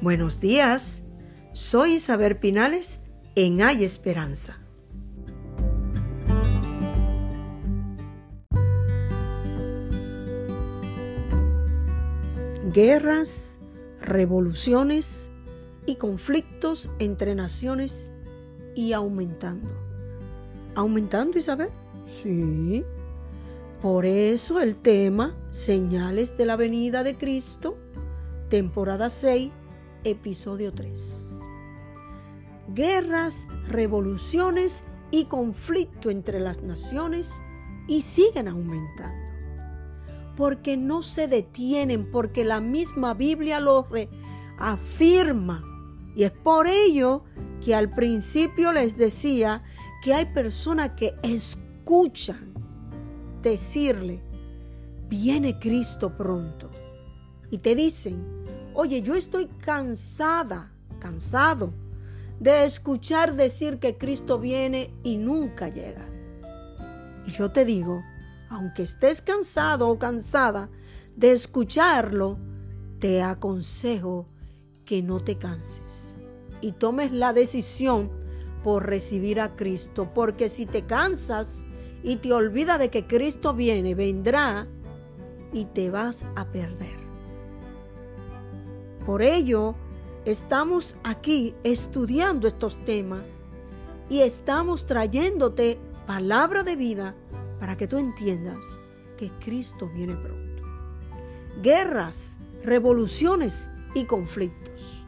Buenos días, soy Isabel Pinales en Hay Esperanza. Guerras, revoluciones y conflictos entre naciones y aumentando. ¿Aumentando, Isabel? Sí. Por eso el tema Señales de la venida de Cristo, temporada 6, episodio 3. Guerras, revoluciones y conflicto entre las naciones y siguen aumentando. Porque no se detienen, porque la misma Biblia lo afirma. Y es por ello que al principio les decía que hay personas que escuchan decirle, viene Cristo pronto. Y te dicen, oye, yo estoy cansada, cansado de escuchar decir que Cristo viene y nunca llega. Y yo te digo, aunque estés cansado o cansada de escucharlo, te aconsejo que no te canses y tomes la decisión por recibir a Cristo, porque si te cansas, y te olvida de que Cristo viene, vendrá y te vas a perder. Por ello, estamos aquí estudiando estos temas y estamos trayéndote palabra de vida para que tú entiendas que Cristo viene pronto. Guerras, revoluciones y conflictos.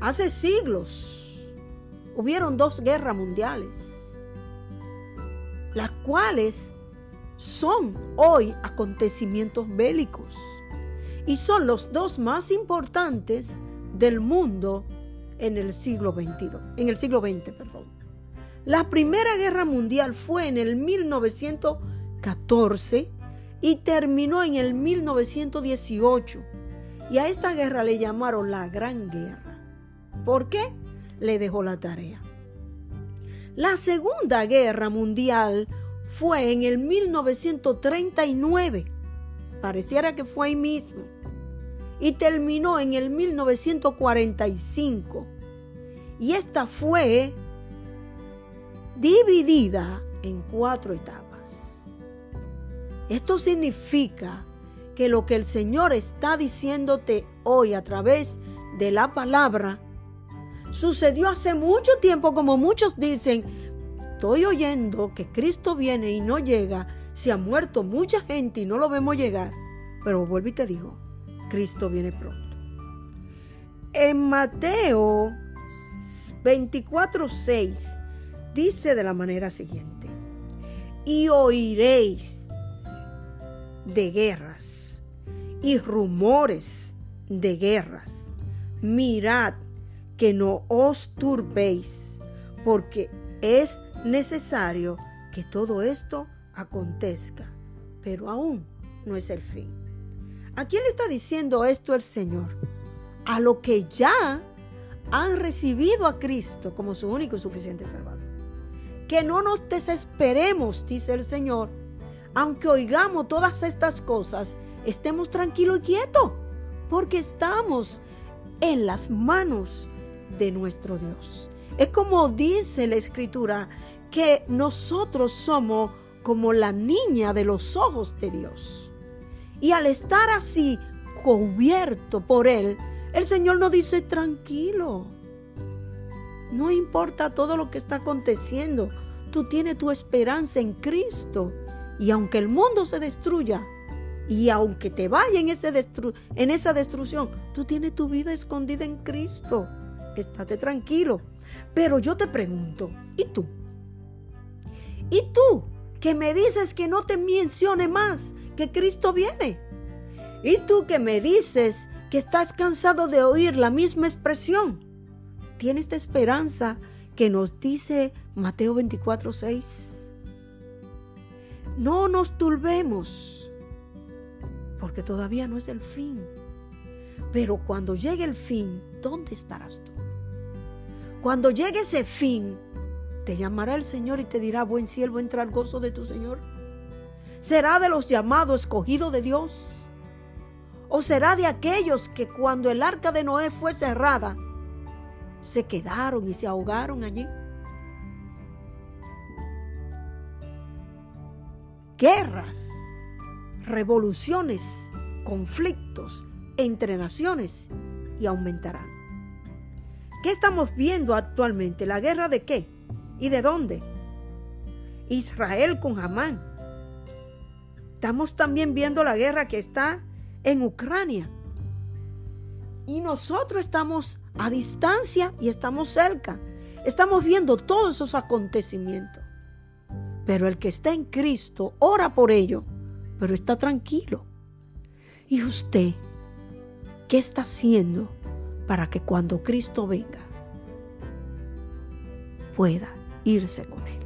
Hace siglos hubieron dos guerras mundiales las cuales son hoy acontecimientos bélicos y son los dos más importantes del mundo en el siglo XXII, en el siglo XX, perdón. La Primera Guerra Mundial fue en el 1914 y terminó en el 1918. Y a esta guerra le llamaron la Gran Guerra. ¿Por qué? Le dejó la tarea. La Segunda Guerra Mundial fue en el 1939. Pareciera que fue ahí mismo. Y terminó en el 1945. Y esta fue dividida en cuatro etapas. Esto significa que lo que el Señor está diciéndote hoy a través de la palabra sucedió hace mucho tiempo, como muchos dicen, estoy oyendo que Cristo viene y no llega, se ha muerto mucha gente y no lo vemos llegar. Pero vuelvo y te digo, Cristo viene pronto. En Mateo 24:6 dice de la manera siguiente: Y oiréis de guerras y rumores de guerras. Mirad que no os turbéis, porque es necesario que todo esto acontezca, pero aún no es el fin. ¿A quién le está diciendo esto el Señor? A lo que ya han recibido a Cristo como su único y suficiente Salvador. Que no nos desesperemos, dice el Señor, aunque oigamos todas estas cosas, estemos tranquilos y quietos, porque estamos en las manos de nuestro Dios. Es como dice la escritura, que nosotros somos como la niña de los ojos de Dios. Y al estar así cubierto por Él, el Señor nos dice, tranquilo, no importa todo lo que está aconteciendo, tú tienes tu esperanza en Cristo. Y aunque el mundo se destruya, y aunque te vaya en, ese en esa destrucción, tú tienes tu vida escondida en Cristo. Estate tranquilo. Pero yo te pregunto, ¿y tú? ¿Y tú que me dices que no te mencione más que Cristo viene? ¿Y tú que me dices que estás cansado de oír la misma expresión? ¿Tienes esta esperanza que nos dice Mateo 24, 6? No nos turbemos, porque todavía no es el fin. Pero cuando llegue el fin, ¿dónde estarás tú? Cuando llegue ese fin, te llamará el Señor y te dirá, buen siervo, entra al gozo de tu Señor. Será de los llamados escogidos de Dios. ¿O será de aquellos que cuando el arca de Noé fue cerrada, se quedaron y se ahogaron allí? Guerras, revoluciones, conflictos entre naciones y aumentarán. ¿Qué estamos viendo actualmente? ¿La guerra de qué? ¿Y de dónde? Israel con Hamán. Estamos también viendo la guerra que está en Ucrania. Y nosotros estamos a distancia y estamos cerca. Estamos viendo todos esos acontecimientos. Pero el que está en Cristo ora por ello, pero está tranquilo. ¿Y usted qué está haciendo para que cuando Cristo venga pueda irse con él?